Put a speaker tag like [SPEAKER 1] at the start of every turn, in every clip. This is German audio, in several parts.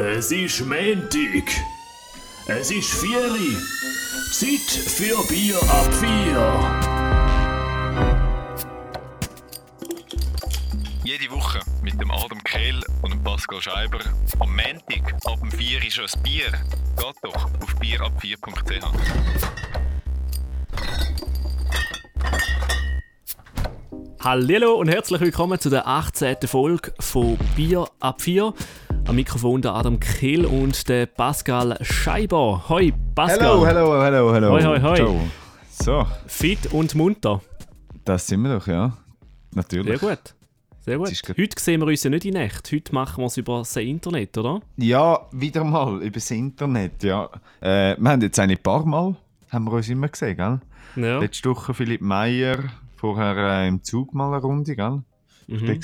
[SPEAKER 1] Es ist Montag. Es ist Vieri. Zeit für Bier ab vier.
[SPEAKER 2] Jede Woche mit dem Adam Kehl und dem Pascal Scheiber. Am Montag ab dem 4 ist ein Bier. Geht doch auf bierab4.ch.
[SPEAKER 3] Hallo und herzlich willkommen zu der 18. Folge von Bier ab 4. Am Mikrofon der Adam Kehl und der Pascal Scheiber. Hoi Pascal.
[SPEAKER 4] Hello, hello, hello, hello.
[SPEAKER 3] Hoi, hoi, hoi.
[SPEAKER 4] Ciao. So,
[SPEAKER 3] Fit und munter.
[SPEAKER 4] das sind wir doch, ja. Natürlich.
[SPEAKER 3] Sehr gut. Sehr gut. Heute sehen wir uns ja nicht in echt. Heute machen wir es über das Internet, oder?
[SPEAKER 4] Ja, wieder mal über das Internet, ja. Äh, wir haben jetzt ein paar Mal, haben wir uns immer gesehen, gell?
[SPEAKER 3] Ja.
[SPEAKER 4] Letzte Woche Philipp Meyer, vorher äh, im Zug mal eine Runde, gell?
[SPEAKER 3] Mhm.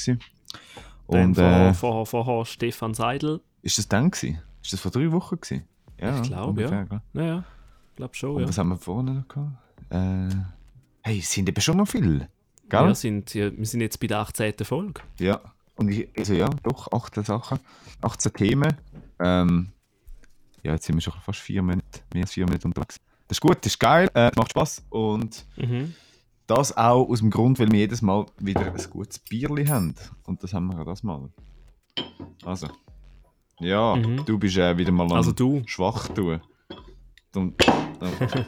[SPEAKER 4] Und
[SPEAKER 3] vorher,
[SPEAKER 4] äh,
[SPEAKER 3] vorher, vorher Stefan Seidel.
[SPEAKER 4] ist das dann gewesen? Ist das vor drei Wochen gewesen? Ja,
[SPEAKER 3] Ich glaube, ja.
[SPEAKER 4] gell?
[SPEAKER 3] Ja, ja. Ich glaube schon,
[SPEAKER 4] Und
[SPEAKER 3] ja.
[SPEAKER 4] was haben wir vorne noch gehabt? Äh, hey, es sind eben schon noch viele, gell?
[SPEAKER 3] Wir sind, ja, wir sind jetzt bei der 18. Folge.
[SPEAKER 4] Ja, und ich, also ja, doch, 18 Sachen, 18 Themen. Ähm, ja, jetzt sind wir schon fast vier Monate, mehr als vier Monate unterwegs. Das ist gut, das ist geil, äh, macht Spaß und
[SPEAKER 3] Mhm.
[SPEAKER 4] Das auch aus dem Grund, weil wir jedes Mal wieder ein gutes Bierli haben. Und das haben wir auch das Mal. Also, ja,
[SPEAKER 3] Mhm.
[SPEAKER 4] du bist äh, wieder mal am
[SPEAKER 3] Also du.
[SPEAKER 4] schwach tun. Und, äh,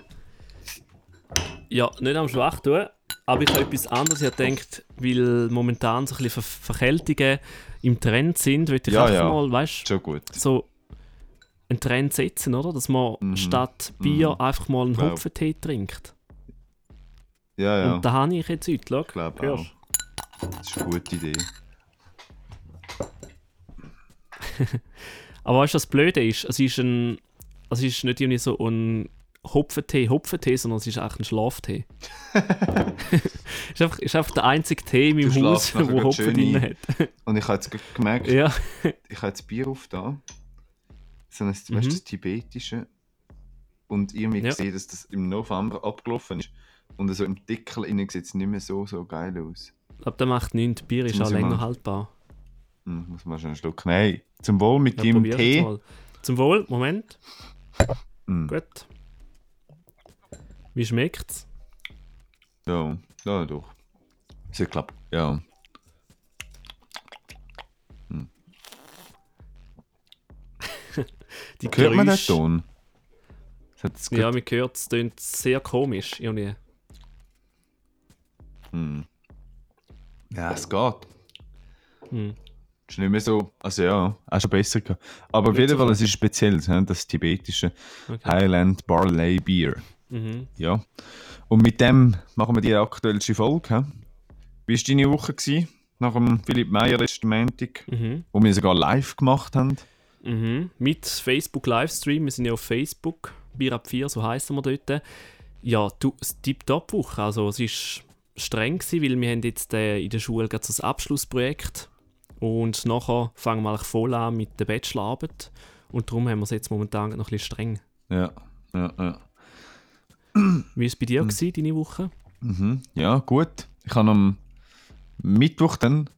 [SPEAKER 3] Ja, nicht am schwach tun, aber ich habe etwas anderes. Ich habe gedacht, weil momentan so ein bisschen Ver Verkältungen im Trend sind, würde ich
[SPEAKER 4] Ja,
[SPEAKER 3] einfach
[SPEAKER 4] ja.
[SPEAKER 3] mal, weißt
[SPEAKER 4] gut.
[SPEAKER 3] so einen Trend setzen, oder? Dass man
[SPEAKER 4] Mhm.
[SPEAKER 3] statt Bier
[SPEAKER 4] Mhm.
[SPEAKER 3] einfach mal einen. Hopfentee trinkt.
[SPEAKER 4] Ja, ja,
[SPEAKER 3] Und da habe ich jetzt heute, schau.
[SPEAKER 4] ich glaube auch. Das ist eine gute Idee.
[SPEAKER 3] Aber weißt du, was das Blöde ist? Es ist, ein, es ist nicht irgendwie so ein Hopfentee, Hopfentee, sondern es ist eigentlich ein Schlaftee. es ist einfach, ist einfach der einzige Tee in meinem
[SPEAKER 4] Du
[SPEAKER 3] Haus, wo
[SPEAKER 4] grad
[SPEAKER 3] Hopfen drin hat.
[SPEAKER 4] Und ich habe jetzt gemerkt,
[SPEAKER 3] ja.
[SPEAKER 4] ich habe jetzt Bier auf da. So ein, weißt,
[SPEAKER 3] Mhm.
[SPEAKER 4] das tibetische. Und irgendwie
[SPEAKER 3] Ja.
[SPEAKER 4] gesehen, dass das im November abgelaufen ist. Und so im Deckel innen sieht es nicht mehr so, so geil aus.
[SPEAKER 3] Aber der macht nichts. Bier ist auch
[SPEAKER 4] ich
[SPEAKER 3] länger
[SPEAKER 4] mal-
[SPEAKER 3] haltbar.
[SPEAKER 4] Hm, muss man schon einen Schluck nehmen. Zum Wohl mit
[SPEAKER 3] Ja,
[SPEAKER 4] dem
[SPEAKER 3] probier
[SPEAKER 4] Tee.
[SPEAKER 3] mal. Zum Wohl, Moment.
[SPEAKER 4] Hm,
[SPEAKER 3] Gut. Wie schmeckt's?
[SPEAKER 4] Ja, ja, doch. Sehr klappt. Ja.
[SPEAKER 3] Die
[SPEAKER 4] Hört man den Ton?
[SPEAKER 3] Ja,
[SPEAKER 4] gerade-
[SPEAKER 3] man hört es tönt sehr komisch. Irgendwie.
[SPEAKER 4] Hm. ja, es geht.
[SPEAKER 3] Hm.
[SPEAKER 4] Ist nicht mehr so. Also ja, auch schon besser gehabt. Aber auf jeden Fall, es ist speziell, das tibetische
[SPEAKER 3] Okay.
[SPEAKER 4] Highland Barley Beer.
[SPEAKER 3] Mhm.
[SPEAKER 4] Ja. Und mit dem machen wir die aktuellste Folge. Wie war deine Woche? Gewesen? Nach dem Philipp Meyer letzten Montag,
[SPEAKER 3] Mhm.
[SPEAKER 4] wo wir sogar live gemacht haben.
[SPEAKER 3] Mhm. Mit Facebook Livestream. Wir sind ja auf Facebook. Bier ab 4, so heißen wir dort. Ja, du, es tiptop Woche. Also, es war streng, gewesen, weil wir haben jetzt äh, in der Schule gerade das Abschlussprojekt. Und nachher fangen wir eigentlich voll an mit der Bachelorarbeit. Und darum haben wir es jetzt momentan noch ein bisschen streng.
[SPEAKER 4] Ja, ja, ja.
[SPEAKER 3] Wie war es bei dir, gewesen, deine Woche?
[SPEAKER 4] Mhm. Ja, gut. Ich habe am Mittwoch dann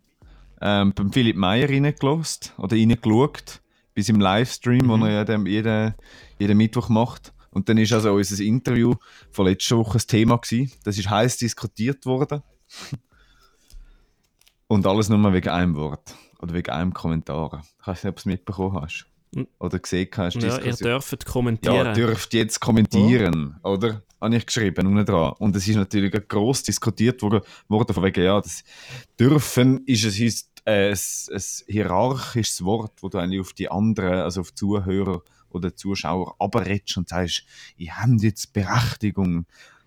[SPEAKER 4] ähm, beim Philipp Meyer reingelost oder reingeschaut, bis im Livestream,
[SPEAKER 3] Mhm.
[SPEAKER 4] den er ja jeden, jeden Mittwoch macht. Und dann ist also unser Interview von letzter Woche das Thema gewesen. Das ist heiß diskutiert worden. Und alles nur wegen einem Wort oder wegen einem Kommentar. Ich weiß nicht, ob du es mitbekommen hast
[SPEAKER 3] Mhm.
[SPEAKER 4] oder gesehen hast.
[SPEAKER 3] Ja, ihr dürft kommentieren.
[SPEAKER 4] Ja, dürft jetzt kommentieren, oder? Habe ich geschrieben, unten dran. Und es ist natürlich gross diskutiert worden, worden von wegen, ja, das dürfen ist es ist, äh, ein, ein hierarchisches Wort, wo du eigentlich auf die anderen, also auf die Zuhörer oder Zuschauer abrätst und sagst, ihr habt jetzt Berechtigung,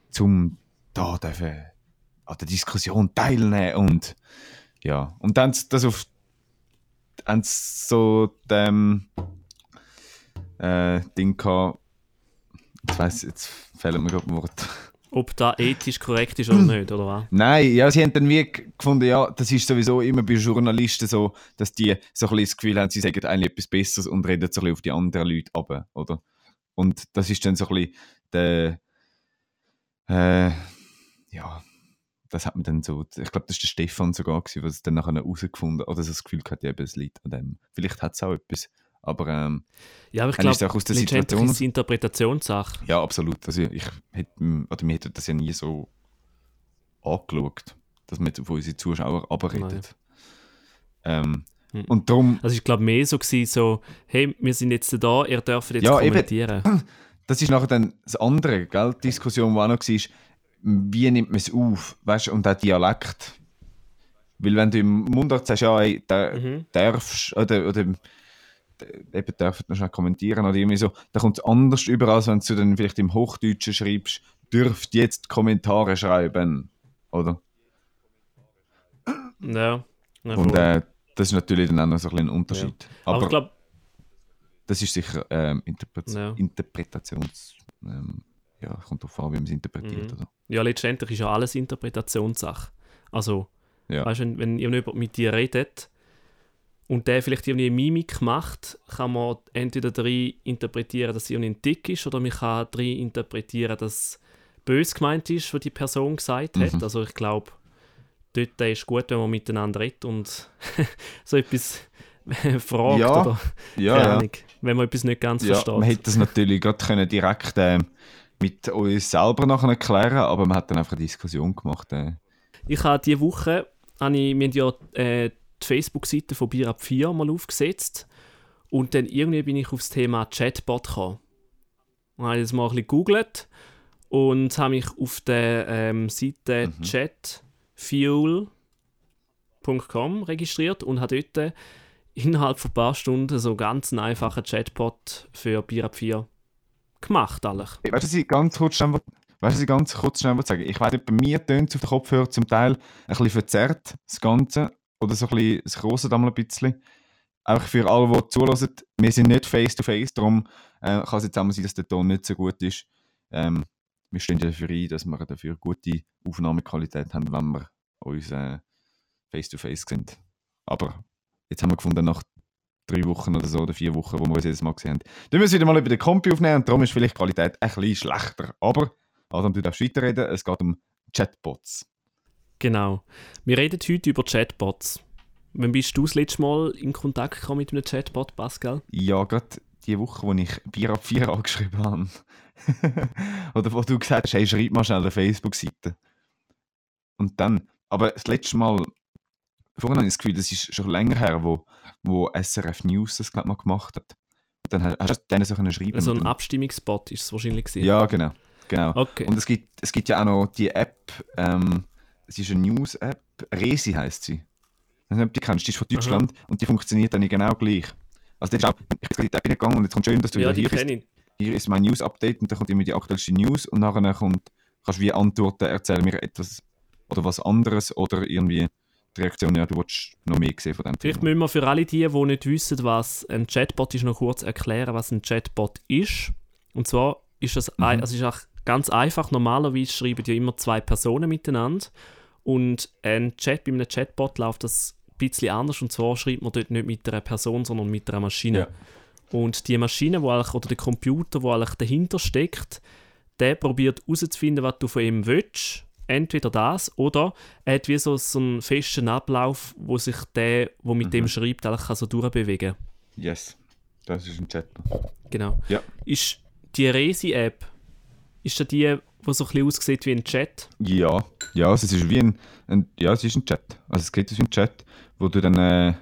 [SPEAKER 4] zum da dürfen an der Diskussion teilnehmen und ja, und dann das auf sie so dem äh, Ding gehabt. Jetzt weiss, jetzt fehlen mir gerade ein Wort.
[SPEAKER 3] Ob das ethisch korrekt ist oder nicht, oder was?
[SPEAKER 4] Nein, ja, sie haben dann wie gefunden, ja, das ist sowieso immer bei Journalisten so, dass die so ein bisschen das Gefühl haben, sie sagen eigentlich etwas Besseres und reden so ein bisschen auf die anderen Leute ab, oder? Und das ist dann so ein bisschen der, äh, ja, das hat man dann so, ich glaube, das war der Stefan sogar, der es dann nachher herausgefunden oder so das Gefühl ja, eben, es liegt an dem. Vielleicht hat es auch etwas Aber ähm,
[SPEAKER 3] Ja, aber ich glaube,
[SPEAKER 4] auch aus der Situation-
[SPEAKER 3] ist Interpretationssache.
[SPEAKER 4] ja, absolut. Also ich hätte, oder mir hätte das ja nie so angeschaut, dass man jetzt auf unsere Zuschauer abredet. Ähm,
[SPEAKER 3] Hm.
[SPEAKER 4] Und darum,
[SPEAKER 3] Also ich glaube mehr so gewesen, so, hey, wir sind jetzt da, ihr dürft jetzt
[SPEAKER 4] Ja, eben.
[SPEAKER 3] kommentieren.
[SPEAKER 4] das ist nachher dann das andere, gell? Die Diskussion, die auch noch war, wie nimmt man es auf, weißt du, und auch Dialekt. Weil wenn du im Mundart sagst, ja, ey, da,
[SPEAKER 3] Mhm.
[SPEAKER 4] darfst, oder, oder eben dürfen noch schnell kommentieren oder irgendwie so, da kommt es anders über, als wenn du dann vielleicht im Hochdeutschen schreibst, dürft jetzt Kommentare schreiben, oder?
[SPEAKER 3] Ja. ja
[SPEAKER 4] Und äh, das ist natürlich dann auch noch so ein ein Unterschied.
[SPEAKER 3] aber,
[SPEAKER 4] Aber,
[SPEAKER 3] ich glaube,
[SPEAKER 4] das ist sicher ähm, Interpret
[SPEAKER 3] Ja.
[SPEAKER 4] Interpretations... Ähm, ja, kommt darauf an, wie man es interpretiert.
[SPEAKER 3] Mhm.
[SPEAKER 4] Oder?
[SPEAKER 3] ja, letztendlich ist ja alles Interpretationssache. Also,
[SPEAKER 4] Ja.
[SPEAKER 3] weißt wenn, wenn irgendjemand mit dir redet und der vielleicht irgendwie eine Mimik macht, kann man entweder darin interpretieren, dass sie ein Dick ist, oder man kann darin interpretieren, dass bös gemeint ist, was die Person gesagt hat.
[SPEAKER 4] Mhm.
[SPEAKER 3] Also ich glaube, dort ist gut, wenn man miteinander redet und so etwas fragt
[SPEAKER 4] Ja,
[SPEAKER 3] oder
[SPEAKER 4] Ja, ja.
[SPEAKER 3] Wenn man etwas nicht ganz
[SPEAKER 4] ja
[SPEAKER 3] versteht.
[SPEAKER 4] man hätte das natürlich gerade können direkt ähm, mit uns selber nachher erklären aber man hat dann einfach eine Diskussion gemacht. Äh.
[SPEAKER 3] Ich habe diese Woche, habe ich, wir haben ja äh, die Facebook-Seite von Bier ab 4 mal aufgesetzt und dann irgendwie bin ich auf das Thema Chatbot gekommen. Und habe das mal ein bisschen gegoogelt und habe mich auf der ähm, Seite
[SPEAKER 4] Mhm.
[SPEAKER 3] chatfuel.com registriert und habe dort innerhalb von ein paar Stunden so ganz einen einfachen Chatbot für ab 4 gemacht. Eigentlich.
[SPEAKER 4] Weißt du, was ich ganz kurz schnell, weißt, ich ganz kurz schnell sagen Ich weiß nicht, bei mir tönt es auf den Kopfhörer zum Teil ein bisschen verzerrt, das Ganze. Oder so ein bisschen, es kostet einmal ein bisschen. Auch für alle, die zulassen, wir sind nicht face-to-face, darum äh, kann es jetzt auch mal sein, dass der Ton nicht so gut ist. Ähm, wir stehen dafür ein, dass wir dafür gute Aufnahmequalität haben, wenn wir uns äh, face-to-face sind. Aber jetzt haben wir gefunden, nach drei Wochen oder so, oder vier Wochen, wo wir uns jedes Mal gesehen haben, dann müssen wir wieder mal über den Compi aufnehmen und darum ist vielleicht die Qualität ein bisschen schlechter. Aber, Adam, du darfst weiterreden, es geht um Chatbots.
[SPEAKER 3] Genau. Wir reden heute über Chatbots. Wann bist du das letzte Mal in Kontakt gekommen mit einem Chatbot, Pascal?
[SPEAKER 4] Ja, gerade die Woche, wo ich Bier ab 4 angeschrieben habe. Oder wo du gesagt hast, hey, schreib mal schnell eine Facebook-Seite. Und dann, aber das letzte Mal, vorhin habe ich das Gefühl, das ist schon länger her, wo, wo SRF News das glaub, mal gemacht hat. Und dann hast du denen so können schreiben.
[SPEAKER 3] So
[SPEAKER 4] und
[SPEAKER 3] ein Abstimmungsbot ist es wahrscheinlich gewesen.
[SPEAKER 4] Ja, genau. genau.
[SPEAKER 3] Okay.
[SPEAKER 4] Und es gibt, es gibt ja auch noch die App, ähm, es ist eine News-App, Resi heißt sie. Ich weiß nicht, ob du die kennst, die ist von Deutschland und die funktioniert dann genau gleich. Also das ist auch, ich bin in die App gegangen und jetzt kommt schön, dass du
[SPEAKER 3] ja,
[SPEAKER 4] hier bist.
[SPEAKER 3] ich.
[SPEAKER 4] Hier ist mein News-Update und dann kommt immer die aktuellste News und nachher kommt, kannst du wie antworten, erzähl mir etwas oder was anderes oder irgendwie die Reaktion, ja, du willst noch mehr sehen von dem
[SPEAKER 3] Vielleicht
[SPEAKER 4] Thema.
[SPEAKER 3] müssen wir für alle die, die nicht wissen, was ein Chatbot ist, noch kurz erklären, was ein Chatbot ist. Und zwar ist ein,
[SPEAKER 4] Mhm.
[SPEAKER 3] also ist auch ganz einfach. Normalerweise schreiben ja immer zwei Personen miteinander. Und ein Chat, bei einem Chatbot läuft das ein bisschen anders. Und zwar schreibt man dort nicht mit einer Person, sondern mit einer Maschine.
[SPEAKER 4] Ja.
[SPEAKER 3] Und die Maschine, wo eigentlich, oder der Computer, der eigentlich dahinter steckt, der probiert herauszufinden, was du von ihm willst. Entweder das oder er hat wie so, so einen festen Ablauf, wo sich der, der mit
[SPEAKER 4] Mhm.
[SPEAKER 3] dem schreibt, eigentlich kann so durchbewegen
[SPEAKER 4] Yes, das ist ein Chat.
[SPEAKER 3] Genau.
[SPEAKER 4] Ja.
[SPEAKER 3] Ist die Resi-App, ist das die, die so ein bisschen aussieht wie ein Chat?
[SPEAKER 4] Ja, ja, also es ist wie ein, ein, ja, es ist ein Chat. Also es geht wie ein Chat, wo du dann äh,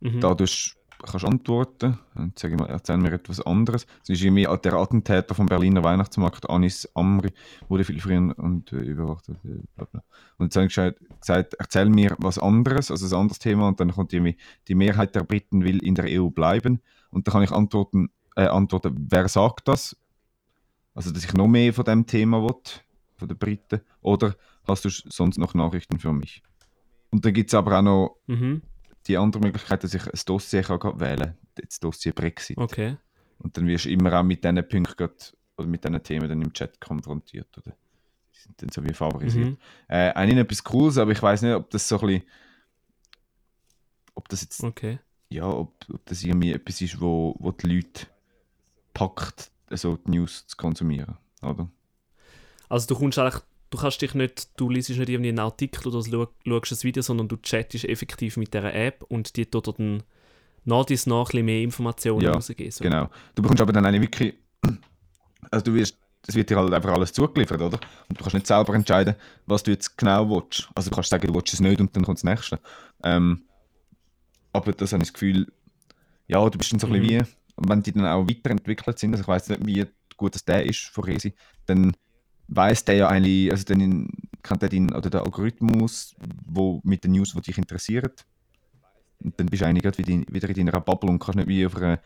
[SPEAKER 3] Mhm.
[SPEAKER 4] da durch, kannst antworten und sag ich mal, erzähl mir etwas anderes. Es ist irgendwie der Attentäter vom Berliner Weihnachtsmarkt, Anis Amri, wurde viel früher und äh, überwacht. äh. Und jetzt habe ich gesagt, gesagt, erzähl mir was anderes, also ein anderes Thema und dann kommt irgendwie, die Mehrheit der Briten will in der EU bleiben und dann kann ich antworten, äh, antworten, wer sagt das? Also, dass ich noch mehr von dem Thema will, von den Briten, oder hast du sonst noch Nachrichten für mich? Und dann gibt es aber auch noch
[SPEAKER 3] Mhm.
[SPEAKER 4] die andere Möglichkeit, dass ich ein Dossier kann wählen kann, das Dossier Brexit.
[SPEAKER 3] Okay.
[SPEAKER 4] Und dann wirst du immer auch mit diesen Punkten grad- oder mit diesen Themen dann im Chat konfrontiert. Oder? Die sind dann so wie favorisiert.
[SPEAKER 3] Mhm.
[SPEAKER 4] Äh, eigentlich etwas Cooles, aber ich weiß nicht, ob das so ein bisschen. Ob das jetzt.
[SPEAKER 3] Okay.
[SPEAKER 4] Ja, ob, ob das irgendwie etwas ist, wo, wo die Leute packt, so die News zu konsumieren. Oder?
[SPEAKER 3] Also du kommst eigentlich, du kannst dich nicht, du liest nicht irgendwie einen Artikel oder schau- schaust ein Video, sondern du chattest effektiv mit dieser App und die tut dir dann nach dies nach ein bisschen mehr Informationen
[SPEAKER 4] Ja,
[SPEAKER 3] rausgeben. So.
[SPEAKER 4] Genau. Du bekommst aber dann eigentlich wirklich. Also du wirst, es wird dir halt einfach alles zugeliefert, oder? Und du kannst nicht selber entscheiden, was du jetzt genau willst. Also du kannst sagen, du willst es nicht und dann kommt das nächste. Ähm, aber das habe ich das Gefühl, ja, du bist dann so ein bisschen wie, wenn die dann auch weiterentwickelt sind, also ich weiß nicht, wie gut das der ist von Resi, dann weiß der ja eigentlich, also dann kennt er den, oder der Algorithmus, wo mit den News, die dich interessieren. Und dann bist du eigentlich wieder in- deiner Bubble und kannst nicht wie auf einer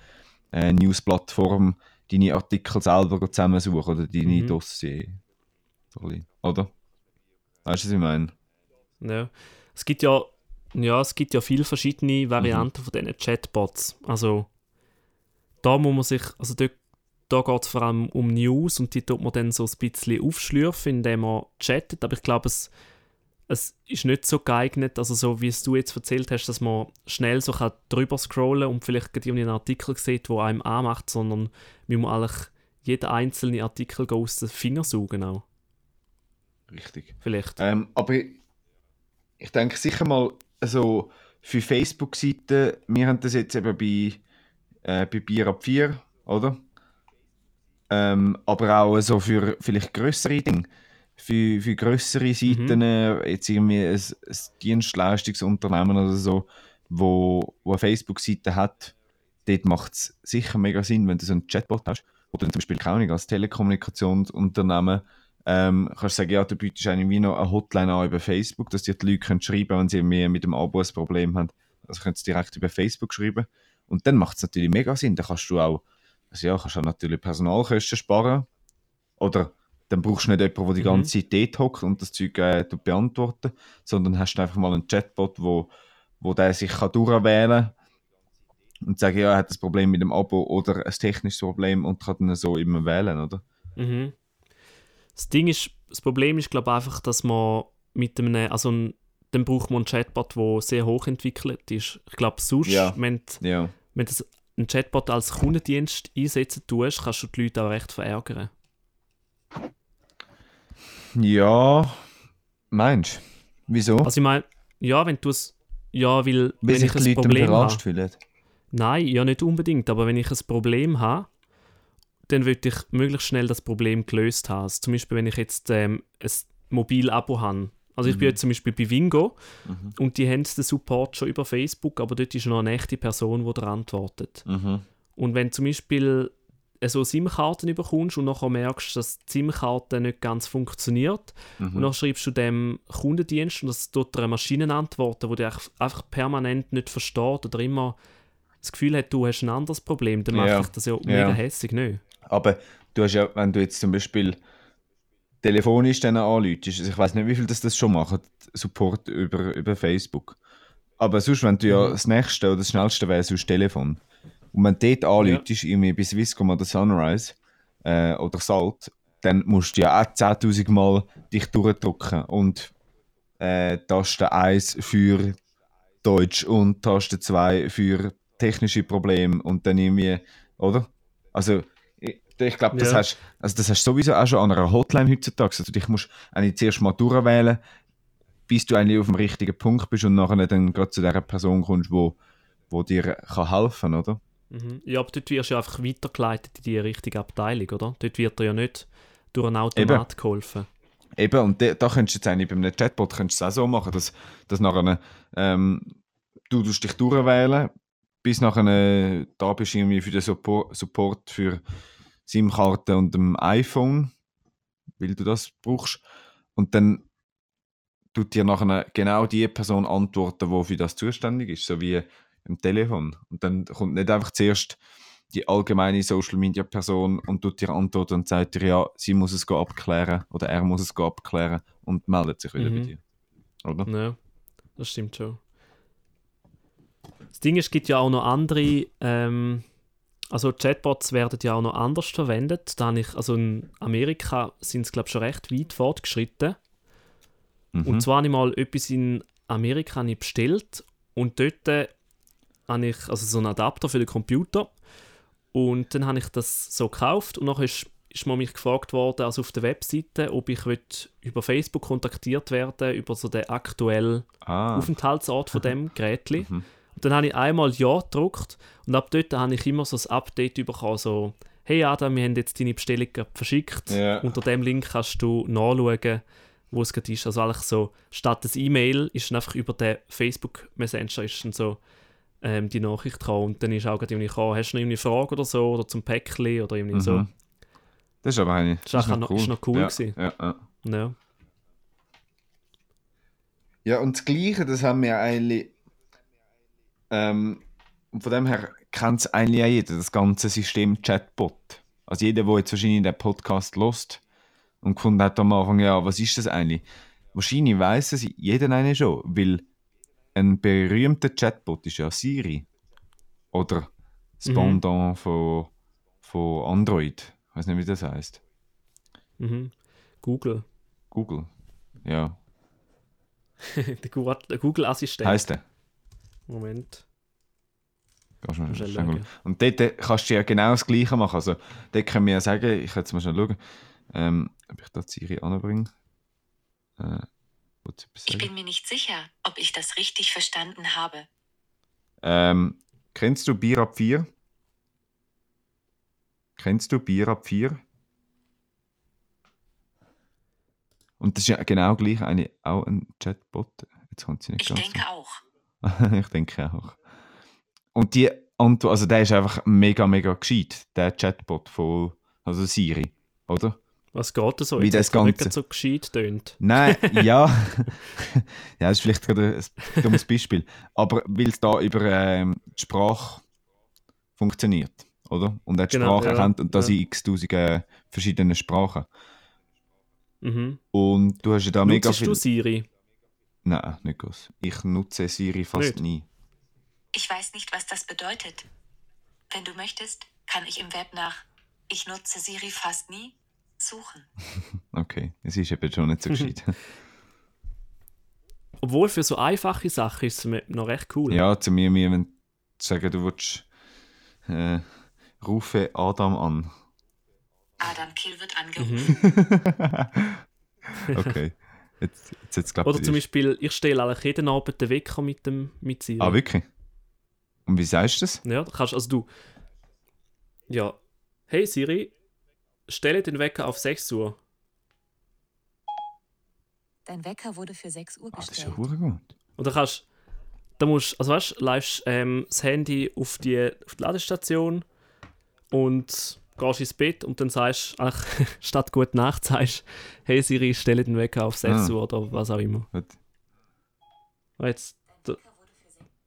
[SPEAKER 4] äh, News-Plattform deine Artikel selber zusammensuchen oder deine
[SPEAKER 3] Mhm.
[SPEAKER 4] Dossier. Oder? Weißt du, was ich meine?
[SPEAKER 3] Ja. Es gibt ja, ja, es gibt ja viele verschiedene Varianten von diesen Chatbots. Also da muss man sich, also dort, da geht es vor allem um News und die tut man dann so ein bisschen aufschlürfen, indem man chattet, aber ich glaube, es, es ist nicht so geeignet, also so wie es du jetzt erzählt hast, dass man schnell so kann drüber scrollen und vielleicht gerade einen Artikel sieht, der einem anmacht, sondern wir muss eigentlich jeden einzelnen Artikel aus den Fingern saugen auch.
[SPEAKER 4] Richtig.
[SPEAKER 3] Vielleicht.
[SPEAKER 4] Ähm, aber ich, ich denke sicher mal, also für Facebook-Seiten, wir haben das jetzt eben bei, äh, bei Bier ab 4, oder? Ähm, aber auch so für vielleicht größere Dinge. Für, für größere Seiten, äh, jetzt irgendwie ein, ein Dienstleistungsunternehmen oder so, wo, wo eine Facebook-Seite hat, dort macht es sicher mega Sinn, wenn du so einen Chatbot hast. Oder zum Beispiel keine Ahnung, als Telekommunikationsunternehmen ähm, kannst du sagen, ja, du bietest eigentlich wie noch eine Hotline an über Facebook, dass dir die Leute können schreiben können, wenn sie mit dem Abo ein Problem haben. Also können sie direkt über Facebook schreiben. Und dann macht es natürlich mega Sinn. Dann kannst du auch, also ja, kannst auch natürlich Personalkosten sparen. Oder dann brauchst du nicht jemanden, der die
[SPEAKER 3] Mhm.
[SPEAKER 4] ganze Zeit dort hockt und das Zeug äh, tut beantworten, sondern hast du einfach mal einen Chatbot, wo, wo der sich kann durchwählen kann und sagen, ja, er hat ein Problem mit dem Abo oder ein technisches Problem und kann dann so immer wählen, oder?
[SPEAKER 3] Mhm. Das Ding ist, das Problem ist, glaube ich, einfach, dass man mit einem, also ein, dann braucht man einen Chatbot, der sehr hoch entwickelt ist. Ich glaube, sonst,
[SPEAKER 4] Ja.
[SPEAKER 3] wenn, du-
[SPEAKER 4] Ja.
[SPEAKER 3] wenn du das- einen Chatbot als Kundendienst einsetzen tust, kannst du die Leute auch recht verärgern.
[SPEAKER 4] Ja, meinst du? Wieso?
[SPEAKER 3] Also ich meine, ja, wenn du es, ja, weil,
[SPEAKER 4] Weil
[SPEAKER 3] wenn
[SPEAKER 4] sich
[SPEAKER 3] ich
[SPEAKER 4] die
[SPEAKER 3] ein
[SPEAKER 4] Leute
[SPEAKER 3] Problem
[SPEAKER 4] verarscht fühlen.
[SPEAKER 3] nein, ja nicht unbedingt, aber wenn ich ein Problem habe, dann will ich möglichst schnell das Problem gelöst haben. Also zum Beispiel, wenn ich jetzt ähm, ein Mobil-Abo habe. Also ich bin jetzt zum Beispiel bei Wingo und die haben den Support schon über Facebook, aber dort ist noch eine echte Person, die dir antwortet.
[SPEAKER 4] Mhm.
[SPEAKER 3] Und wenn zum Beispiel so SIM-Karten überkommst und nachher merkst, dass die SIM-Karte nicht ganz funktioniert und dann schreibst du dem Kundendienst und das tut dir eine Maschine antworten, die dich einfach- permanent nicht versteht oder immer das Gefühl hat, du hast ein anderes Problem, dann macht
[SPEAKER 4] Ja.
[SPEAKER 3] dich das ja mega
[SPEAKER 4] Ja.
[SPEAKER 3] hässig, nicht?
[SPEAKER 4] Aber du hast ja, wenn du jetzt zum Beispiel telefonisch dann anläutest, also ich weiß nicht, wie viel das, das schon macht, Support über, über Facebook. Aber sonst, wenn du ja das nächste oder das schnellste wäre, sonst Telefon. Und wenn du dort anläutest, irgendwie bei Swisscom oder Sunrise äh, oder Salt, dann musst du ja auch 10.000 Mal dich durchdrücken und äh, Taste 1 für Deutsch und Taste 2 für technische Probleme und dann irgendwie, oder? Also, ich, ich glaube, das,
[SPEAKER 3] Ja.
[SPEAKER 4] hast, also das hast du sowieso auch schon an einer Hotline heutzutage. Also, dich musst eigentlich zuerst mal durchwählen, bis du eigentlich auf dem richtigen Punkt bist und nachher dann gerade zu der Person kommst, wo, wo dir kann helfen oder?
[SPEAKER 3] Mhm. Ja, aber dort wirst du ja einfach weitergeleitet in die richtige Abteilung, oder? Dort wird dir ja nicht durch einen Automat geholfen.
[SPEAKER 4] Eben, und de, da könntest du jetzt eigentlich bei einem Chatbot könntest du es auch so machen, dass, dass nachher ähm, du tust dich durchwählen, bis nachher da bist du irgendwie für den Support, Support für SIM-Karten und dem iPhone, weil du das brauchst. Und dann tut dir nachher genau die Person antworten, die für das zuständig ist, so wie im Telefon. Und dann kommt nicht einfach zuerst die allgemeine Social Media Person und tut dir antworten und sagt dir, ja, sie muss es go abklären oder er muss es go abklären und meldet sich wieder
[SPEAKER 3] Mhm.
[SPEAKER 4] bei dir. Oder?
[SPEAKER 3] Ja, das stimmt schon. Das Ding ist, es gibt ja auch noch andere, ähm, also Chatbots werden ja auch noch anders verwendet. Da habe ich, also in Amerika sind es glaube ich schon recht weit fortgeschritten.
[SPEAKER 4] Mhm.
[SPEAKER 3] Und zwar habe ich mal etwas in Amerika bestellt und dort äh, habe ich also so einen Adapter für den Computer und dann habe ich das so gekauft und nachher ist, ist man mich gefragt worden, also auf der Webseite, ob ich über Facebook kontaktiert werden über so den aktuellen
[SPEAKER 4] ah,
[SPEAKER 3] Aufenthaltsort von dem Gerätli.
[SPEAKER 4] Mhm.
[SPEAKER 3] Und dann habe ich einmal Ja gedruckt und ab dort habe ich immer so ein Update bekommen, so «Hey Adam, wir haben jetzt deine Bestellung verschickt.
[SPEAKER 4] Ja.
[SPEAKER 3] Unter dem Link kannst du nachschauen, wo es gerade ist.» Also eigentlich so, statt das E-Mail ist dann einfach über den Facebook Messenger ist dann so ähm, die Nachricht gekommen und dann ist auch gerade irgendwie gekommen, «Hast du noch eine Frage oder so oder zum Päckchen oder irgendwie so.»
[SPEAKER 4] Mhm. Das ist aber eigentlich
[SPEAKER 3] Das ist auch noch- ist noch cool
[SPEAKER 4] ja,
[SPEAKER 3] gewesen.
[SPEAKER 4] Ja, ja.
[SPEAKER 3] Ja.
[SPEAKER 4] ja, und das Gleiche, das haben wir eigentlich. Ähm, und von dem her kennt es eigentlich auch jeder, das ganze System Chatbot. Also jeder, der jetzt wahrscheinlich den Podcast lost und gefunden hat am Anfang, ja, was ist das eigentlich? Wahrscheinlich weiß es jeder eine schon, weil ein berühmter Chatbot ist ja Siri. Oder das
[SPEAKER 3] Mhm.
[SPEAKER 4] Pendant von, von Android. Ich weiß nicht, wie das heißt.
[SPEAKER 3] Mhm. Google.
[SPEAKER 4] Google. Ja.
[SPEAKER 3] der Google-Assistent.
[SPEAKER 4] Heißt der?
[SPEAKER 3] Moment.
[SPEAKER 4] Gehst du mal schnell
[SPEAKER 3] schauen.
[SPEAKER 4] schauen. Und dort äh, kannst du ja genau das Gleiche machen. Also, dort können wir ja sagen, ich kann jetzt mal schnell schauen, ähm, ob ich da Siri anbringe. Äh,
[SPEAKER 5] Ich bin mir nicht sicher, ob ich das richtig verstanden habe.
[SPEAKER 4] Ähm, kennst du Bier ab 4? Kennst du Bier ab 4? Und das ist ja genau gleich eine, auch ein Chatbot. Jetzt kommt sie nicht
[SPEAKER 5] Ich
[SPEAKER 4] ganz.
[SPEAKER 5] denke auch.
[SPEAKER 4] ich denke auch. Und die Antwort, also der ist einfach mega, mega gescheit, der Chatbot von, also Siri, oder?
[SPEAKER 3] Was geht da so?
[SPEAKER 4] Wie das
[SPEAKER 3] gerade nicht
[SPEAKER 4] Ganze.
[SPEAKER 3] so gescheit tönt.
[SPEAKER 4] Nein, ja. ja, das ist vielleicht gerade ein dummes Beispiel. Aber weil es da über ähm, die Sprache funktioniert, oder? Und er die
[SPEAKER 3] Genau,
[SPEAKER 4] Sprache
[SPEAKER 3] ja,
[SPEAKER 4] erkennt und das
[SPEAKER 3] ja.
[SPEAKER 4] in x-tausend äh, verschiedenen Sprachen.
[SPEAKER 3] Mhm.
[SPEAKER 4] Und du hast ja da mega
[SPEAKER 3] Nutzt
[SPEAKER 4] viel...
[SPEAKER 3] du Siri?
[SPEAKER 4] Nein, nicht groß. Ich nutze Siri fast
[SPEAKER 3] Nicht?
[SPEAKER 4] nie.
[SPEAKER 5] Ich weiß nicht, was das bedeutet. Wenn du möchtest, kann ich im Web nach Ich nutze Siri fast nie suchen.
[SPEAKER 4] Okay, es ist eben schon nicht so gescheit.
[SPEAKER 3] Obwohl für so einfache Sachen ist es mir noch recht cool.
[SPEAKER 4] Ja, zu mir, mir wenn sagen, du willst äh, rufe Adam an.
[SPEAKER 5] Adam Kiel wird angerufen.
[SPEAKER 4] Okay. Jetzt, jetzt, jetzt klappt
[SPEAKER 3] Oder zum Beispiel, ich stelle eigentlich jeden Abend den Wecker mit, dem, mit Siri.
[SPEAKER 4] Ah, wirklich? Und wie sagst du das?
[SPEAKER 3] Ja, da kannst also du. Ja. Hey Siri, stelle den Wecker auf 6 Uhr.
[SPEAKER 6] Dein Wecker wurde für 6 Uhr
[SPEAKER 4] Ah, das ist
[SPEAKER 6] gestellt.
[SPEAKER 4] ja hure gut.
[SPEAKER 3] Und dann kannst da musst, also weißt du, leist ähm, das Handy auf die, auf die Ladestation und gehst ins Bett und dann sagst ach, statt Gute Nacht sagst hey Siri, stelle den Wecker auf 6
[SPEAKER 4] Ah.
[SPEAKER 3] Uhr oder was auch immer.
[SPEAKER 4] gut.
[SPEAKER 3] Und Jetzt,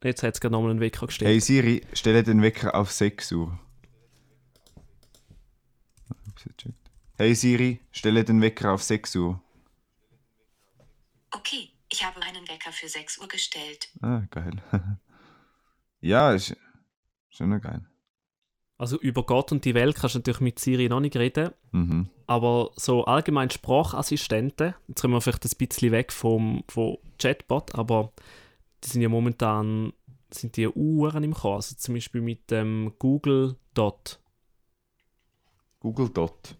[SPEAKER 3] jetzt hat es gerade nochmal einen Wecker gestellt.
[SPEAKER 4] Hey Siri, stelle den Wecker auf 6 Uhr. Hey Siri, stelle den Wecker auf 6 Uhr.
[SPEAKER 5] Okay, ich habe einen Wecker für 6 Uhr gestellt.
[SPEAKER 4] Ah, geil. ja, ist schon noch geil.
[SPEAKER 3] Also über Gott und die Welt kannst du natürlich mit Siri noch nicht reden,
[SPEAKER 4] Mhm.
[SPEAKER 3] aber so allgemein Sprachassistenten, jetzt kommen wir vielleicht ein bisschen weg vom, vom Chatbot, aber die sind ja momentan sind die Uhren im Kommen. Also zum Beispiel mit dem Google Dot.
[SPEAKER 4] Google Dot.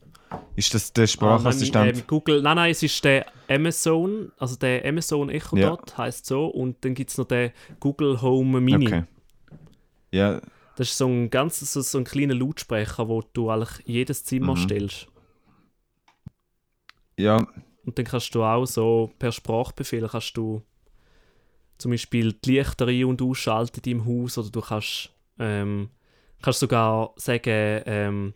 [SPEAKER 4] Ist das der Sprachassistent?
[SPEAKER 3] nein, ähm, Google, nein, nein, es ist der Amazon, also der Amazon Echo
[SPEAKER 4] Ja.
[SPEAKER 3] Dot heißt so und dann gibt es noch den Google Home Mini.
[SPEAKER 4] okay. Ja,
[SPEAKER 3] Das ist so ein ganz so, so ein kleiner Lautsprecher, wo du eigentlich jedes Zimmer
[SPEAKER 4] Mhm.
[SPEAKER 3] stellst.
[SPEAKER 4] ja,
[SPEAKER 3] Und dann kannst du auch so per Sprachbefehl kannst du zum Beispiel die Lichter ein- und ausschalten deinem Haus oder du kannst, ähm, kannst sogar sagen, ähm,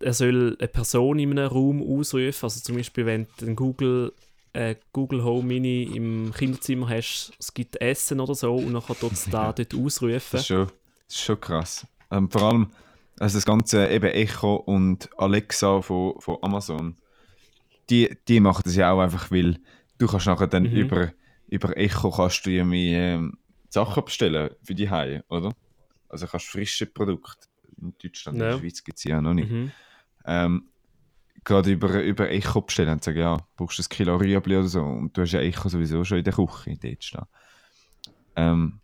[SPEAKER 3] er soll eine Person in einem Raum ausrufen. Also zum Beispiel, wenn du einen Google, äh, Google Home Mini im Kinderzimmer hast, es gibt Essen oder so und dann tut es da dort ausrufen.
[SPEAKER 4] das ist schon, das ist schon krass. Ähm, vor allem, also das ganze eben Echo und Alexa von, von Amazon, die, die machen das ja auch einfach, weil du kannst nachher dann
[SPEAKER 3] Mhm.
[SPEAKER 4] über, über Echo kannst du ähm, Sachen bestellen für die Hause, oder? Also kannst frische Produkte. In Deutschland, in
[SPEAKER 3] Ja.
[SPEAKER 4] der Schweiz gibt es ja noch nicht.
[SPEAKER 3] Mhm.
[SPEAKER 4] ähm, gerade über, über Echo bestellen und sagen, ja, brauchst du ein Kilo Rüebli oder so und du hast ja Echo sowieso schon in der Küche dort stehen. Ähm,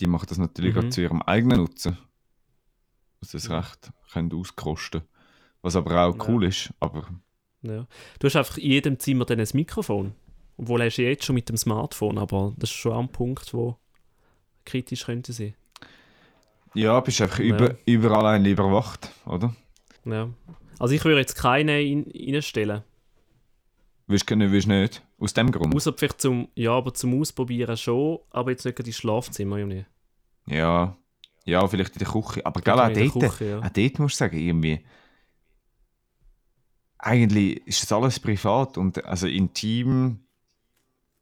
[SPEAKER 4] die machen das natürlich
[SPEAKER 3] Mhm.
[SPEAKER 4] auch zu ihrem eigenen Nutzen. Dass das Recht können auskosten Was aber auch
[SPEAKER 3] Ja.
[SPEAKER 4] cool ist, aber
[SPEAKER 3] Ja. Du hast einfach in jedem Zimmer dann ein Mikrofon. Obwohl ist ja jetzt schon mit dem Smartphone, aber das ist schon auch ein Punkt, wo kritisch könnte sein.
[SPEAKER 4] Ja, bist einfach
[SPEAKER 3] Ja.
[SPEAKER 4] über, überall ein überwacht, oder?
[SPEAKER 3] Ja. Also ich würde jetzt keine rein- reinstellen.
[SPEAKER 4] Willst du nicht, willst du nicht. Aus dem Grund.
[SPEAKER 3] Außer vielleicht zum, ja, aber zum Ausprobieren schon, aber jetzt nicht gerade ins Schlafzimmer, ja nicht.
[SPEAKER 4] Ja. Ja, vielleicht in der Küche. Aber gell, auch
[SPEAKER 3] in
[SPEAKER 4] dort,
[SPEAKER 3] Küche, ja.
[SPEAKER 4] auch dort musst du sagen, irgendwie. Eigentlich ist das alles privat und also intim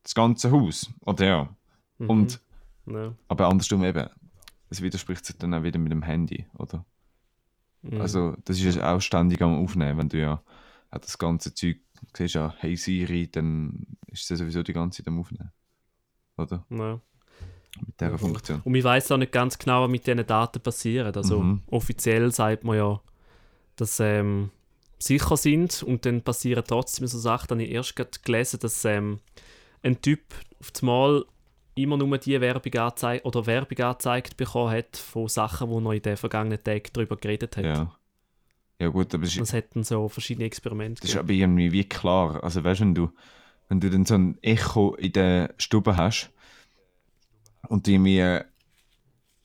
[SPEAKER 4] das ganze Haus. Oder ja.
[SPEAKER 3] Mhm.
[SPEAKER 4] Und,
[SPEAKER 3] Ja.
[SPEAKER 4] aber andersrum eben. Es widerspricht sich dann auch wieder mit dem Handy, oder?
[SPEAKER 3] Mhm.
[SPEAKER 4] Also, das ist auch ständig am Aufnehmen, wenn du ja auch das ganze Zeug siehst, ja, hey Siri, dann ist es sowieso die ganze Zeit am Aufnehmen. Oder?
[SPEAKER 3] ja.
[SPEAKER 4] Mit dieser Funktion.
[SPEAKER 3] Und man weiß auch nicht ganz genau, was mit diesen Daten passiert. Also
[SPEAKER 4] Mhm.
[SPEAKER 3] offiziell sagt man ja, dass ähm, sicher sind und dann passieren trotzdem so Sachen. Dann habe ich erst gerade gelesen, dass ähm, ein Typ auf einmal immer nur die Werbung anzeigt oder Werbung angezeigt bekommen hat von Sachen, wo er in den vergangenen Tagen darüber geredet hat.
[SPEAKER 4] Ja. Ja gut, aber es ist,
[SPEAKER 3] Es hätten so verschiedene Experimente
[SPEAKER 4] das ist aber irgendwie wie klar. Also weißt du, wenn du, wenn du dann so ein Echo in der Stube hast und du irgendwie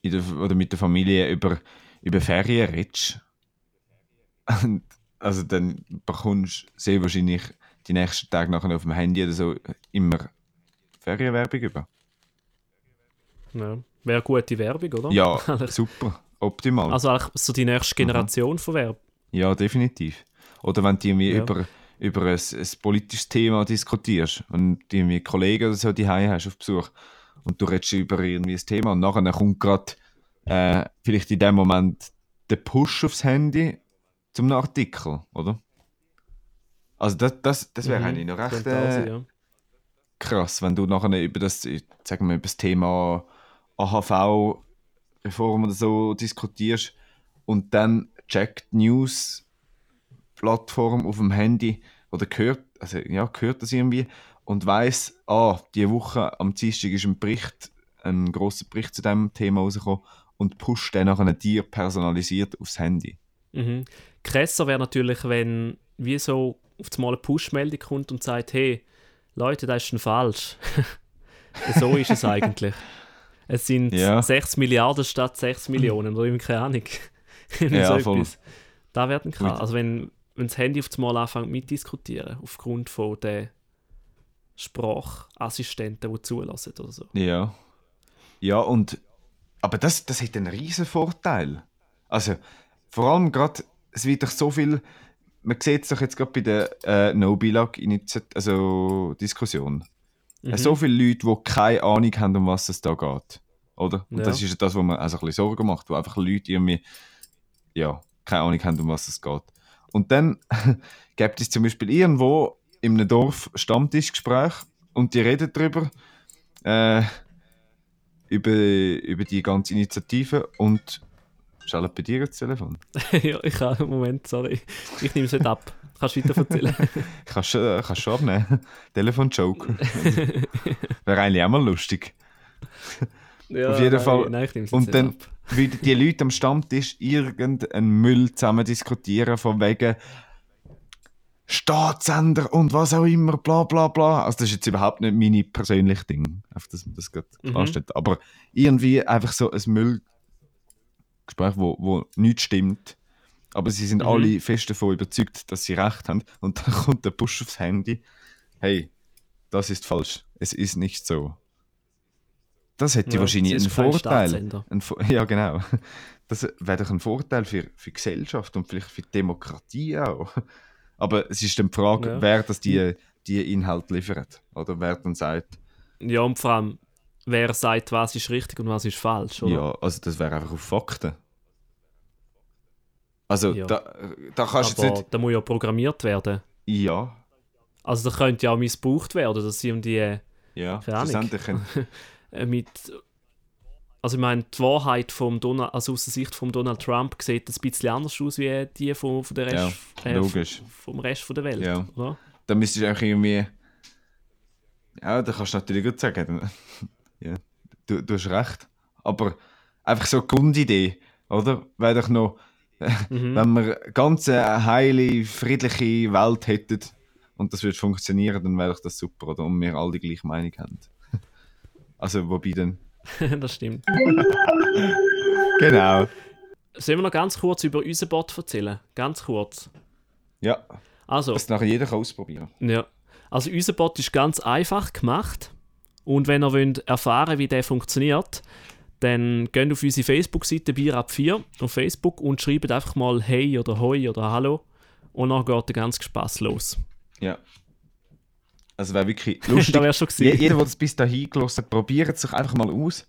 [SPEAKER 4] in der, oder mit der Familie über, über Ferien redest, und, also dann bekommst du sehr wahrscheinlich die nächsten Tage nachher auf dem Handy oder so immer Ferienwerbung über.
[SPEAKER 3] Ja. Wäre gute Werbung, oder?
[SPEAKER 4] Ja, super, optimal.
[SPEAKER 3] Also eigentlich so die nächste Generation von Werbung.
[SPEAKER 4] Ja, definitiv. Oder wenn du irgendwie
[SPEAKER 3] Ja.
[SPEAKER 4] über, über ein, ein politisches Thema diskutierst und du irgendwie Kollegen oder so die hast auf Besuch und du redest über irgendwie ein Thema und nachher kommt gerade äh, vielleicht in dem Moment der Push aufs Handy zum Artikel, oder? Also das, das, das wäre
[SPEAKER 3] Mhm,
[SPEAKER 4] eigentlich noch recht äh,
[SPEAKER 3] ja.
[SPEAKER 4] krass, wenn du nachher über das, sagen wir, über das Thema AHV-Reform oder so diskutierst und dann checkt News-Plattform auf dem Handy oder hört, also ja, hört das irgendwie und weiß, ah, diese Woche am Dienstag ist ein Bericht, ein grosser Bericht zu diesem Thema rausgekommen und pusht dann nachher dir personalisiert aufs Handy.
[SPEAKER 3] Mhm. Krasser wäre natürlich, wenn wie so auf einmal eine Push-Meldung kommt und sagt, hey, Leute, das ist schon falsch. so ist es eigentlich. Es sind
[SPEAKER 4] Ja.
[SPEAKER 3] 6 Milliarden statt 6 Millionen oder irgendwie keine Ahnung.
[SPEAKER 4] Ja,
[SPEAKER 3] so
[SPEAKER 4] voll.
[SPEAKER 3] etwas. Da werden.
[SPEAKER 4] Ui.
[SPEAKER 3] Also wenn, wenn das Handy auf einmal anfängt mitdiskutieren, aufgrund von den Sprachassistenten, die zulassen oder so.
[SPEAKER 4] Ja. Ja, und. Aber das, das hat einen riesen Vorteil. Also, vor allem gerade, es wird doch so viel. Man sieht es doch jetzt gerade bei der äh, No-Bilag-Diskussion. Also, Diskussion.
[SPEAKER 3] Mhm.
[SPEAKER 4] So viele Leute, die keine Ahnung haben, um was es da geht. Oder? Und
[SPEAKER 3] Ja.
[SPEAKER 4] das ist das, wo man also ein bisschen Sorgen macht, wo einfach Leute irgendwie. Ja, keine Ahnung haben, um was es geht. Und dann gibt es zum Beispiel irgendwo in einem Dorf Stammtischgespräch und die reden darüber. Äh, über, über die ganze Initiative und schaltet bei dir das Telefon.
[SPEAKER 3] ja, ich habe, Moment, sorry. Ich nehme es nicht ab. Kannst du weiter erzählen?
[SPEAKER 4] Kannst du äh, kannst schon abnehmen. Telefon-Joke. Wäre eigentlich auch mal lustig.
[SPEAKER 3] Ja,
[SPEAKER 4] Auf jeden
[SPEAKER 3] nein,
[SPEAKER 4] Fall.
[SPEAKER 3] Nein, jetzt
[SPEAKER 4] Und dann würden die Leute am Stammtisch irgendeinen Müll zusammen diskutieren, von wegen Staatssender und was auch immer, bla bla bla. Also das ist jetzt überhaupt nicht meine persönliche Ding, auf das man das gerade
[SPEAKER 3] Mhm.
[SPEAKER 4] klarstellt. Aber irgendwie einfach so ein Müllgespräch, wo, wo nichts stimmt. Aber sie sind
[SPEAKER 3] Mhm.
[SPEAKER 4] alle fest davon überzeugt, dass sie recht haben. Und dann kommt der Push aufs Handy. Hey, das ist falsch. Es ist nicht so. Das hätte
[SPEAKER 3] Ja,
[SPEAKER 4] wahrscheinlich einen Vorteil. Ein ja, genau. Das wäre doch ein Vorteil für, für die Gesellschaft und vielleicht für die Demokratie auch. Aber es ist dann die Frage,
[SPEAKER 3] Ja.
[SPEAKER 4] wer das die, die Inhalte liefert. Oder wer dann sagt,
[SPEAKER 3] Ja, und vor allem, wer sagt, was ist richtig und was ist falsch, oder?
[SPEAKER 4] ja, also das wäre einfach auf Fakten. Also
[SPEAKER 3] Ja.
[SPEAKER 4] da, da kannst du
[SPEAKER 3] Aber
[SPEAKER 4] jetzt nicht.
[SPEAKER 3] da muss ja programmiert werden.
[SPEAKER 4] Ja,
[SPEAKER 3] Also da könnte ja auch missbraucht werden, dass sie um die
[SPEAKER 4] ja. Schlussendlich
[SPEAKER 3] mit... Also ich meine, die Wahrheit vom Donald, also aus der Sicht von Donald Trump sieht ein bisschen anders aus wie die von, von der Rest,
[SPEAKER 4] Ja,
[SPEAKER 3] äh, vom Rest von der Welt,
[SPEAKER 4] Ja.
[SPEAKER 3] oder?
[SPEAKER 4] da müsstest du eigentlich irgendwie. Ja, da kannst du natürlich gut sagen. ja, du, du hast recht. Aber einfach so eine Grundidee, oder? Wäre doch noch,
[SPEAKER 3] Mhm.
[SPEAKER 4] wenn wir eine ganz heile, friedliche Welt hätten und das würde funktionieren, dann wäre doch das super, oder? Und wir alle die gleiche Meinung haben. Also, wobei dann.
[SPEAKER 3] das stimmt.
[SPEAKER 4] Genau.
[SPEAKER 3] Sollen wir noch ganz kurz über unseren Bot erzählen? Ganz kurz.
[SPEAKER 4] Ja,
[SPEAKER 3] Also,
[SPEAKER 4] das nachher jeder kann ausprobieren.
[SPEAKER 3] ja. also unser Bot ist ganz einfach gemacht. Und wenn ihr wollt erfahren wie der funktioniert, dann geht auf unsere Facebook-Seite Bier ab 4 auf Facebook und schreibt einfach mal Hey oder Hoi oder Hallo. Und dann geht der ganze Spaß los.
[SPEAKER 4] Ja. Also wäre wirklich lustig.
[SPEAKER 3] da wär's schon gewesen.
[SPEAKER 4] Jeder, der das bis dahin gelassen hat, probiert es sich einfach mal aus.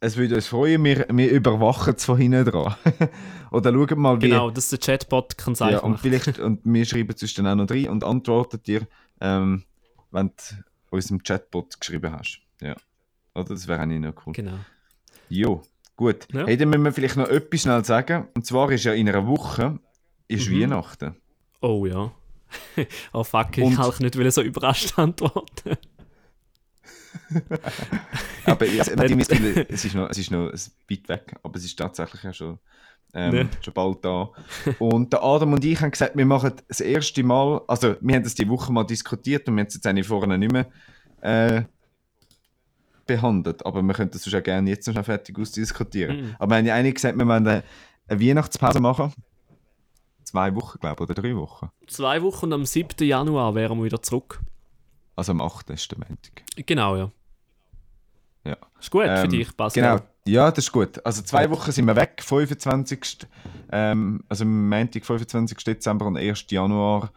[SPEAKER 4] Es würde uns freuen, wir, wir überwachen es von hinten dran. Oder schauen mal, wie...
[SPEAKER 3] Genau, dass der Chatbot kann es
[SPEAKER 4] ja, und vielleicht, und wir schreiben es dann auch noch rein und antworten dir, ähm, wenn du unserem Chatbot geschrieben hast. Ja. Oder? Das wäre eigentlich noch cool.
[SPEAKER 3] Genau.
[SPEAKER 4] Jo, gut.
[SPEAKER 3] Ja.
[SPEAKER 4] Hey, dann müssen wir vielleicht noch etwas schnell sagen. Und zwar ist ja in einer Woche ist
[SPEAKER 3] Mhm.
[SPEAKER 4] Weihnachten.
[SPEAKER 3] Oh ja. Oh fuck, ich kann nicht will so überrascht antworten.
[SPEAKER 4] Aber es, natürlich, es, ist noch, es ist noch weit weg, aber es ist tatsächlich ja schon, ähm,
[SPEAKER 3] Ne.
[SPEAKER 4] schon bald da. Und der Adam und ich haben gesagt, wir machen das erste Mal, also wir haben das die Woche mal diskutiert und wir haben es jetzt eigentlich vorne nicht mehr äh, behandelt, aber wir könnten das auch gerne jetzt noch fertig ausdiskutieren.
[SPEAKER 3] Mhm.
[SPEAKER 4] Aber wir haben ja eigentlich gesagt, wir wollen eine Weihnachtspause machen. Zwei Wochen, glaube ich, oder drei Wochen.
[SPEAKER 3] Zwei Wochen und am 7. Januar wären wir wieder zurück.
[SPEAKER 4] Also am 8. ist der Montag.
[SPEAKER 3] Genau, ja.
[SPEAKER 4] Ja.
[SPEAKER 3] Ist gut für
[SPEAKER 4] Ähm,
[SPEAKER 3] dich, Pascal.
[SPEAKER 4] Genau, ja, das ist gut. Also zwei Wochen sind wir weg, 25. Ähm, also am Montag, 25. Dezember und 1. Januar,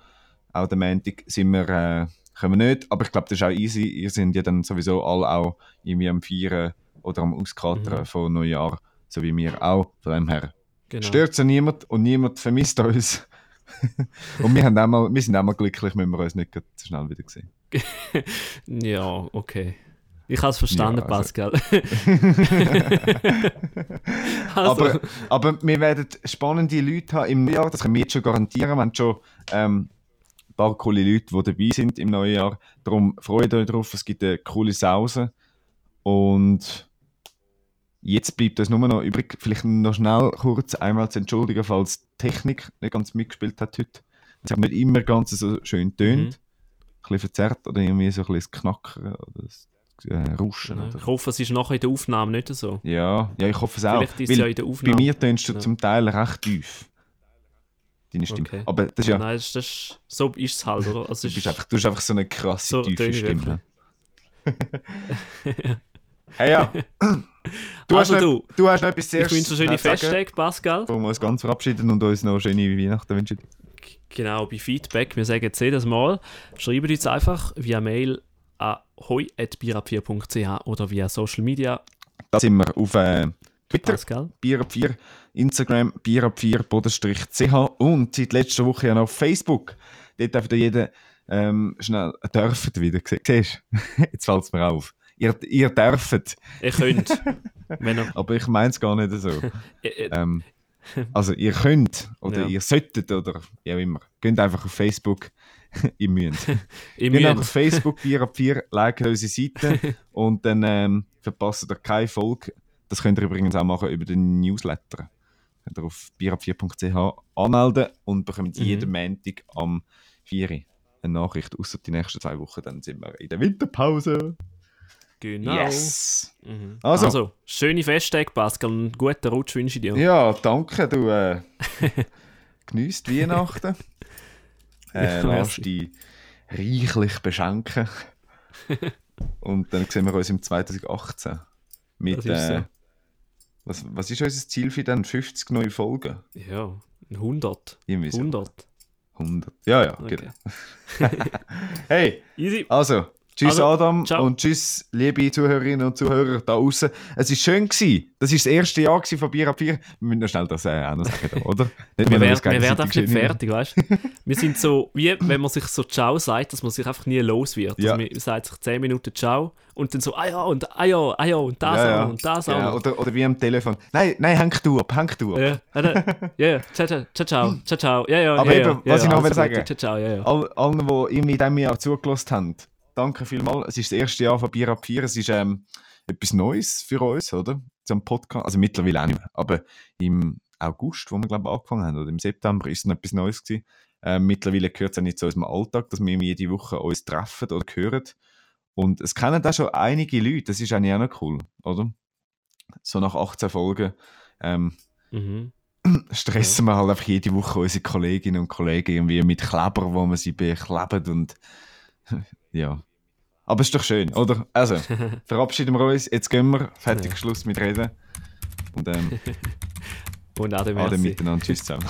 [SPEAKER 4] auch der Montag, sind wir, äh, können wir nicht, aber ich glaube, das ist auch easy. Ihr sind ja dann sowieso alle auch irgendwie am Feiern oder am Auskatern
[SPEAKER 3] Mhm.
[SPEAKER 4] von Neujahr, so wie wir auch. Von dem her
[SPEAKER 3] Genau.
[SPEAKER 4] stört ja niemand und niemand vermisst uns. und wir, haben auch mal, wir sind auch mal glücklich, wenn wir uns nicht so schnell wieder sehen.
[SPEAKER 3] Ja, okay. Ich habe es verstanden,
[SPEAKER 4] Ja, also-
[SPEAKER 3] Pascal. also,
[SPEAKER 4] aber, aber wir werden spannende Leute haben im Neujahr, das können wir jetzt schon garantieren. Wir haben schon ähm, ein paar coole Leute, die dabei sind im neuen Jahr. Darum freut euch drauf, es gibt eine coole Sause. Und jetzt bleibt uns nur noch übrig, vielleicht noch schnell kurz einmal zu entschuldigen, falls die Technik nicht ganz mitgespielt hat heute. Es hat nicht immer ganz so schön tönt.
[SPEAKER 3] Mhm.
[SPEAKER 4] Ein bisschen verzerrt oder irgendwie so ein bisschen das Knackern oder das äh, Rauschen. Oder
[SPEAKER 3] ich hoffe, es ist nachher in der Aufnahme nicht so.
[SPEAKER 4] ja, ja, ich hoffe es auch.
[SPEAKER 3] Vielleicht ist es ja in der Aufnahme.
[SPEAKER 4] Bei mir tönst du
[SPEAKER 3] Ja.
[SPEAKER 4] zum Teil recht tief. Deine Stimme.
[SPEAKER 3] Okay.
[SPEAKER 4] Aber das ist ja,
[SPEAKER 3] Nein, das, das, so ist es halt, oder? Also,
[SPEAKER 4] du, bist
[SPEAKER 3] ist,
[SPEAKER 4] einfach, du hast einfach so eine krasse,
[SPEAKER 3] So
[SPEAKER 4] tiefe Stimme. hey ja. Du,
[SPEAKER 3] Also
[SPEAKER 4] hast
[SPEAKER 3] du,
[SPEAKER 4] noch, du hast noch etwas sehr
[SPEAKER 3] ich wünsche dir schöne Festtage, Pascal.
[SPEAKER 4] Wir uns ganz verabschieden und uns noch schöne Weihnachten wünschen.
[SPEAKER 3] Genau, bei Feedback, wir sagen jetzt jedes Mal, schreibt uns einfach via Mail an hoi.bierab4.ch oder via Social Media,
[SPEAKER 4] Da sind wir auf äh, Twitter,
[SPEAKER 3] Pascal.
[SPEAKER 4] Bier ab 4, Instagram, Bier ab 4, Bodenstrich CH und seit letzter Woche ja noch auf Facebook. Dort darf jeder ähm, schnell, dürfen wieder, Sie- siehst du? Jetzt fällt es mir auf. Ihr, ihr dürft,
[SPEAKER 3] Ihr könnt,
[SPEAKER 4] aber ich meine es gar nicht so.
[SPEAKER 3] äh, äh,
[SPEAKER 4] Ähm, also ihr könnt oder
[SPEAKER 3] Ja.
[SPEAKER 4] ihr solltet oder wie auch immer. Geht einfach auf Facebook. ihr müsst.
[SPEAKER 3] ihr
[SPEAKER 4] einfach auf
[SPEAKER 3] müsst.
[SPEAKER 4] Facebook, Bier ab 4, liken unsere Seite und dann ähm, verpasst ihr keine Folge. Das könnt ihr übrigens auch machen über den Newsletter. Könnt ihr auf bierab4.ch anmelden und bekommt
[SPEAKER 3] Mhm.
[SPEAKER 4] jeden Montag am 4 Uhr eine Nachricht, außer die nächsten zwei Wochen, dann sind wir in der Winterpause.
[SPEAKER 3] Genau.
[SPEAKER 4] Yes!
[SPEAKER 3] Mhm.
[SPEAKER 4] Also.
[SPEAKER 3] Also. schöne Festtage, Pascal, und guten Rutsch wünsche ich dir.
[SPEAKER 4] Ja, danke, du äh, geniesst Weihnachten. Äh, lass dich reichlich beschenken. Und dann sehen wir uns im 2018 mit.
[SPEAKER 3] Das ist so.
[SPEAKER 4] Äh, was, was ist unser Ziel für dann? 50 neue Folgen?
[SPEAKER 3] Ja, 100.
[SPEAKER 4] Irgendwie so.
[SPEAKER 3] 100.
[SPEAKER 4] 100. Ja, ja,
[SPEAKER 3] Okay.
[SPEAKER 4] genau. hey,
[SPEAKER 3] Easy.
[SPEAKER 4] also, tschüss
[SPEAKER 3] Also,
[SPEAKER 4] Adam
[SPEAKER 3] ciao.
[SPEAKER 4] und tschüss liebe Zuhörerinnen und Zuhörer da außen. Es war schön gewesen. Das war das erste Jahr von Bier ab 4. Wir müssen noch schnell das äh, noch sagen, oder? Nicht,
[SPEAKER 3] Wir, wär, wir werden
[SPEAKER 4] gegenseitig
[SPEAKER 3] einfach nicht fertig, weißt du? Wir sind so, wie wenn man sich so Ciao sagt, dass man sich einfach nie los wird.
[SPEAKER 4] Ja.
[SPEAKER 3] Also man sagt sich 10 Minuten Ciao und dann so, ah ja, und ah ja, ah ja, und das
[SPEAKER 4] Ja,
[SPEAKER 3] auch
[SPEAKER 4] ja.
[SPEAKER 3] und das
[SPEAKER 4] Ja, oder, oder wie am Telefon. Nein, nein, häng du ab, häng du ab.
[SPEAKER 3] Ja, ja, ja, ciao, ciao, ciao, ciao, ciao, ja, ja,
[SPEAKER 4] Aber
[SPEAKER 3] ja,
[SPEAKER 4] eben,
[SPEAKER 3] ja,
[SPEAKER 4] was
[SPEAKER 3] ja,
[SPEAKER 4] ich noch
[SPEAKER 3] alles
[SPEAKER 4] will sagen.
[SPEAKER 3] Ciao, ciao, ja, ja.
[SPEAKER 4] All, allen, die irgendwie in diesem Jahr zugelassen haben, danke vielmals. Es ist das erste Jahr von Bier ab 4. Es ist ähm, etwas Neues für uns, oder? Zum Podcast. Also mittlerweile auch nicht mehr. Aber im August, wo wir, glaube ich, angefangen haben, oder im September, ist es noch etwas Neues gewesen. Ähm, mittlerweile gehört es ja nicht zu unserem Alltag, dass wir jede Woche uns treffen oder hören. Und es kennen da schon einige Leute, das ist eigentlich auch noch cool, oder? So nach 18 Folgen ähm,
[SPEAKER 3] Mhm.
[SPEAKER 4] stressen wir halt einfach jede Woche unsere Kolleginnen und Kollegen irgendwie mit Kleber, wo man sie bekleben und ja. Aber ist doch schön, oder? Also, verabschieden wir uns, jetzt gehen wir, fertig. Schluss mit Reden. Und ähm,
[SPEAKER 3] Und Ade,
[SPEAKER 4] alle
[SPEAKER 3] merci.
[SPEAKER 4] miteinander, tschüss zusammen.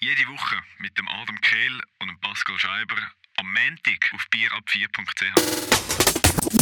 [SPEAKER 2] Jede Woche mit dem Adam Kehl und dem Pascal Scheiber am Montag auf bierab4.ch.